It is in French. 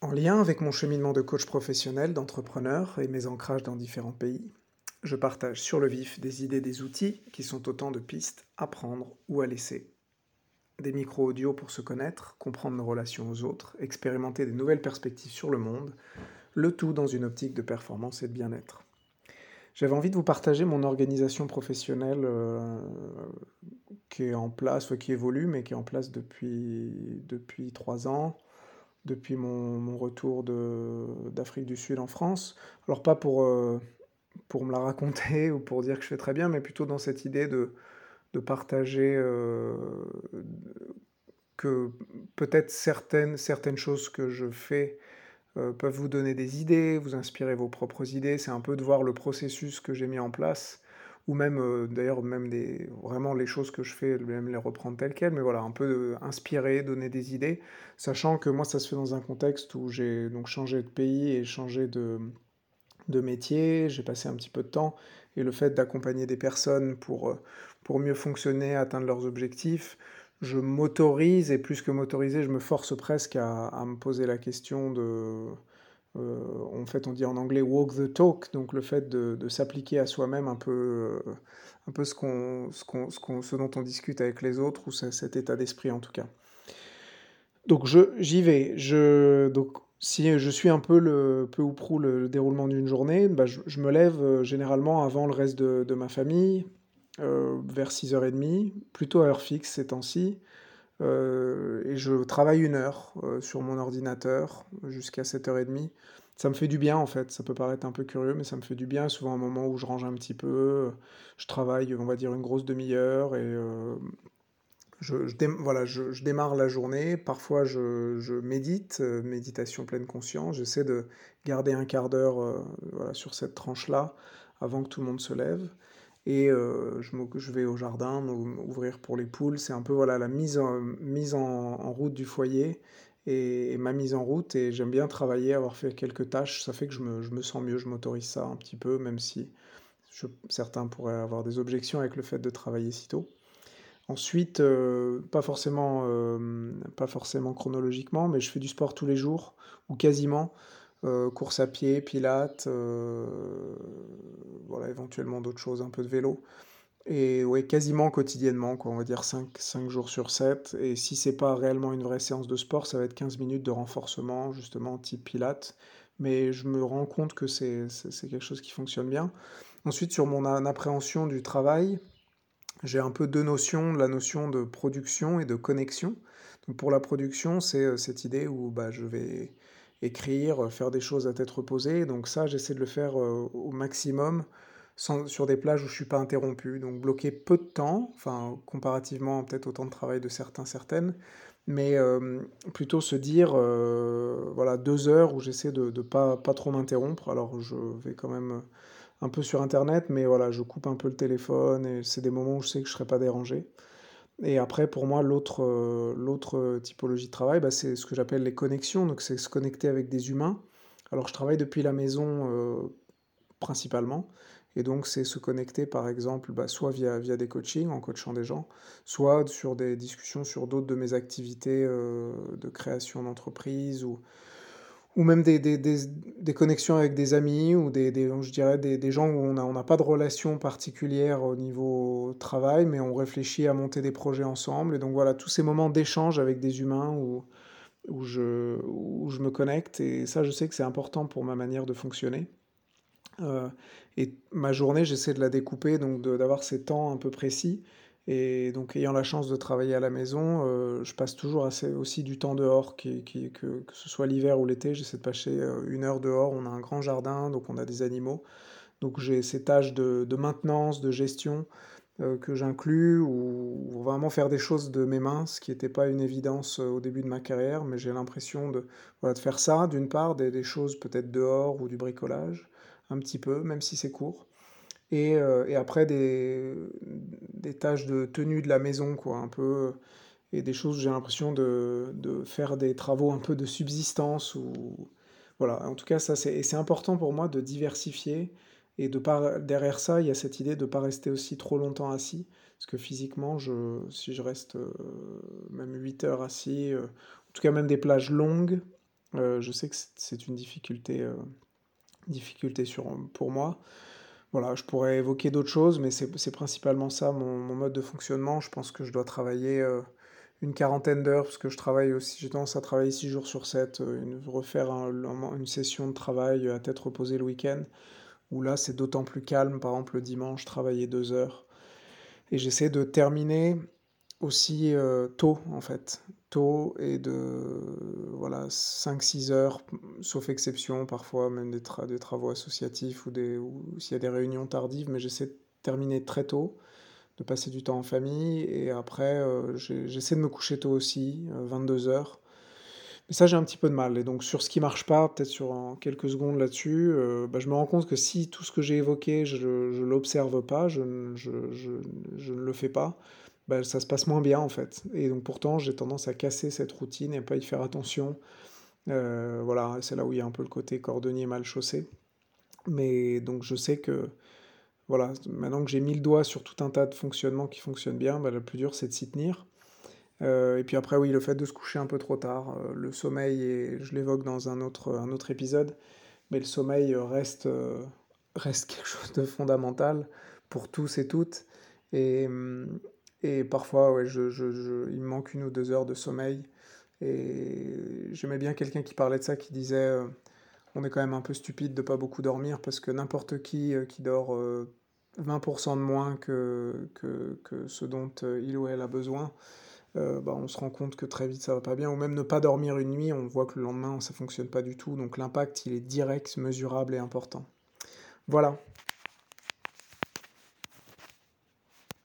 En lien avec mon cheminement de coach professionnel, d'entrepreneur et mes ancrages dans différents pays, je partage sur le vif des idées, des outils qui sont autant de pistes à prendre ou à laisser. Des micro-audios pour se connaître, comprendre nos relations aux autres, expérimenter des nouvelles perspectives sur le monde, le tout dans une optique de performance et de bien-être. J'avais envie de vous partager mon organisation professionnelle euh, qui est en place, qui évolue, mais qui est en place depuis, depuis trois ans depuis mon, retour d'Afrique du Sud en France. Alors pas pour, euh, pour me la raconter ou pour dire que je fais très bien, mais plutôt dans cette idée de, de partager euh, que peut-être certaines, certaines choses que je fais euh, peuvent vous donner des idées, vous inspirer vos propres idées. C'est un peu de voir le processus que j'ai mis en place ou même euh, d'ailleurs même des vraiment les choses que je fais même les reprendre telles quelles mais voilà un peu inspirer donner des idées. Sachant que moi ça se fait dans un contexte où j'ai donc changé de pays et changé de, de métier j'ai passé un petit peu de temps. Et le fait d'accompagner des personnes pour euh, pour mieux fonctionner atteindre leurs objectifs je m'autorise et plus que m'autoriser je me force presque à, me poser la question de euh, en fait, on dit en anglais walk the talk, donc le fait de, s'appliquer à soi-même un peu, euh, un peu ce, dont on discute avec les autres, ou cet état d'esprit en tout cas. Donc je, j'y vais. Donc, si je suis un peu le peu ou prou le, déroulement d'une journée, bah, je, me lève euh, généralement avant le reste de, ma famille, vers 6h30, plutôt à heure fixe ces temps-ci. Euh, et je travaille une heure euh, sur mon ordinateur jusqu'à 7h30. Ça me fait du bien en fait, ça peut paraître un peu curieux, mais ça me fait du bien. Souvent un moment où je range un petit peu, je travaille, on va dire, une grosse demi-heure et euh, je, voilà, je, démarre la journée. Parfois je, médite, méditation pleine conscience. J'essaie de garder un quart d'heure voilà, sur cette tranche-là avant que tout le monde se lève et euh, je, je, vais au jardin ouvrir pour les poules. C'est un peu voilà la mise mise en, route du foyer et, ma mise en route. Et j'aime bien travailler, avoir fait quelques tâches. Ça fait que je me, je me sens mieux, je m'autorise ça un petit peu, même si certains pourraient avoir des objections avec le fait de travailler si tôt. Ensuite, euh, pas, forcément, euh, pas forcément chronologiquement, mais je fais du sport tous les jours, ou quasiment. Euh, course à pied, pilates, voilà, éventuellement d'autres choses, un peu de vélo. Et ouais, quasiment quotidiennement, quoi, on va dire 5, 5 jours sur 7. Et si c'est pas réellement une vraie séance de sport, ça va être 15 minutes de renforcement, justement, type pilates. Mais je me rends compte que c'est quelque chose qui fonctionne bien. Ensuite, sur mon appréhension du travail, j'ai un peu deux notions, la notion de production et de connexion. Donc pour la production, c'est euh, cette idée où bah, je vais écrire, faire des choses à tête reposée. Donc ça, j'essaie de le faire euh, au maximum sur des plages où je suis pas interrompu. Donc bloquer peu de temps, enfin comparativement peut-être au temps de travail de certains, certaines, mais euh, plutôt se dire, voilà, deux heures où j'essaie de ne pas, pas trop m'interrompre. Alors je vais quand même un peu sur Internet, mais voilà, je coupe un peu le téléphone et c'est des moments où je sais que je serai pas dérangé. Et après, pour moi, l'autre euh, typologie de travail, bah, c'est ce que j'appelle les connexions. Donc, c'est se connecter avec des humains. Alors, je travaille depuis la maison euh, principalement. Et donc, c'est se connecter, par exemple, bah, soit via, via des coachings, en coachant des gens, soit sur des discussions sur d'autres de mes activités euh, de création d'entreprise ou, ou même des, des, des, des, connexions avec des amis ou des, je dirais des, gens où on n'a on a pas de relation particulière au niveau travail, mais on réfléchit à monter des projets ensemble. Et donc voilà, tous ces moments d'échange avec des humains où, où, je, où je me connecte. Et ça, je sais que c'est important pour ma manière de fonctionner. Euh, et ma journée, j'essaie de la découper, donc d'avoir ces temps un peu précis. Et donc, ayant la chance de travailler à la maison, euh, je passe toujours assez, aussi du temps dehors, que, ce soit l'hiver ou l'été. J'essaie de passer euh, une heure dehors. On a un grand jardin, donc on a des animaux. Donc, j'ai ces tâches de, maintenance, de gestion que j'inclus, ou, vraiment faire des choses de mes mains, ce qui n'était pas une évidence au début de ma carrière, mais j'ai l'impression de, faire ça, d'une part, des choses peut-être dehors ou du bricolage, un petit peu, même si c'est court. Et, et après, des, des tâches de tenue de la maison, quoi, un peu, et des choses j'ai l'impression de, de, faire des travaux un peu de subsistance. Ou, voilà, en tout cas, ça, c'est, important pour moi de diversifier. Et de pas, derrière ça, il y a cette idée de ne pas rester aussi trop longtemps assis. Parce que physiquement, je, si je reste euh, même 8 heures assis, euh, en tout cas même des plages longues, Euh, je sais que c'est une difficulté, euh, difficulté sur, pour moi. Voilà, je pourrais évoquer d'autres choses, mais c'est principalement ça mon, mode de fonctionnement. Je pense que je dois travailler euh, une quarantaine d'heures, parce que je travaille aussi, j'ai tendance à travailler 6 jours sur 7, une, refaire une session de travail à tête reposée le week-end, où là c'est d'autant plus calme, par exemple le dimanche, travailler 2 heures. Et j'essaie de terminer aussi euh, tôt en fait, tôt et de voilà 5-6 heures, sauf exception parfois même des, des travaux associatifs ou, des, s'il y a des réunions tardives, mais j'essaie de terminer très tôt, de passer du temps en famille. Et après euh, j'essaie de me coucher tôt aussi, 22 euh, heures. Mais ça j'ai un petit peu de mal. Et donc sur ce qui marche pas, peut-être sur quelques secondes là-dessus, bah, je me rends compte que si tout ce que j'ai évoqué je ne l'observe pas, je, je, je ne le fais pas, bah, ça se passe moins bien en fait. Et donc pourtant, j'ai tendance à casser cette routine et pas y faire attention. Euh, voilà, c'est là où il y a un peu le côté cordonnier mal chaussé. Mais donc je sais que voilà, maintenant que j'ai mis le doigt sur tout un tas de fonctionnements qui fonctionnent bien, bah, le plus dur c'est de s'y tenir. Euh, et puis après, oui, le fait de se coucher un peu trop tard, euh, le sommeil, et je l'évoque dans un autre, un autre épisode, mais le sommeil reste, reste quelque chose de fondamental pour tous et toutes. Et, hum, et parfois, ouais, je, je, il me manque une ou deux heures de sommeil. Et j'aimais bien quelqu'un qui parlait de ça, qui disait euh, on est quand même un peu stupide de pas beaucoup dormir parce que n'importe qui euh, qui dort 20% euh, de moins que, que, que, ce dont il ou elle a besoin, bah, on se rend compte que très vite ça va pas bien. Ou même ne pas dormir une nuit, on voit que le lendemain ça fonctionne pas du tout. Donc l'impact il est direct, mesurable et important. Voilà,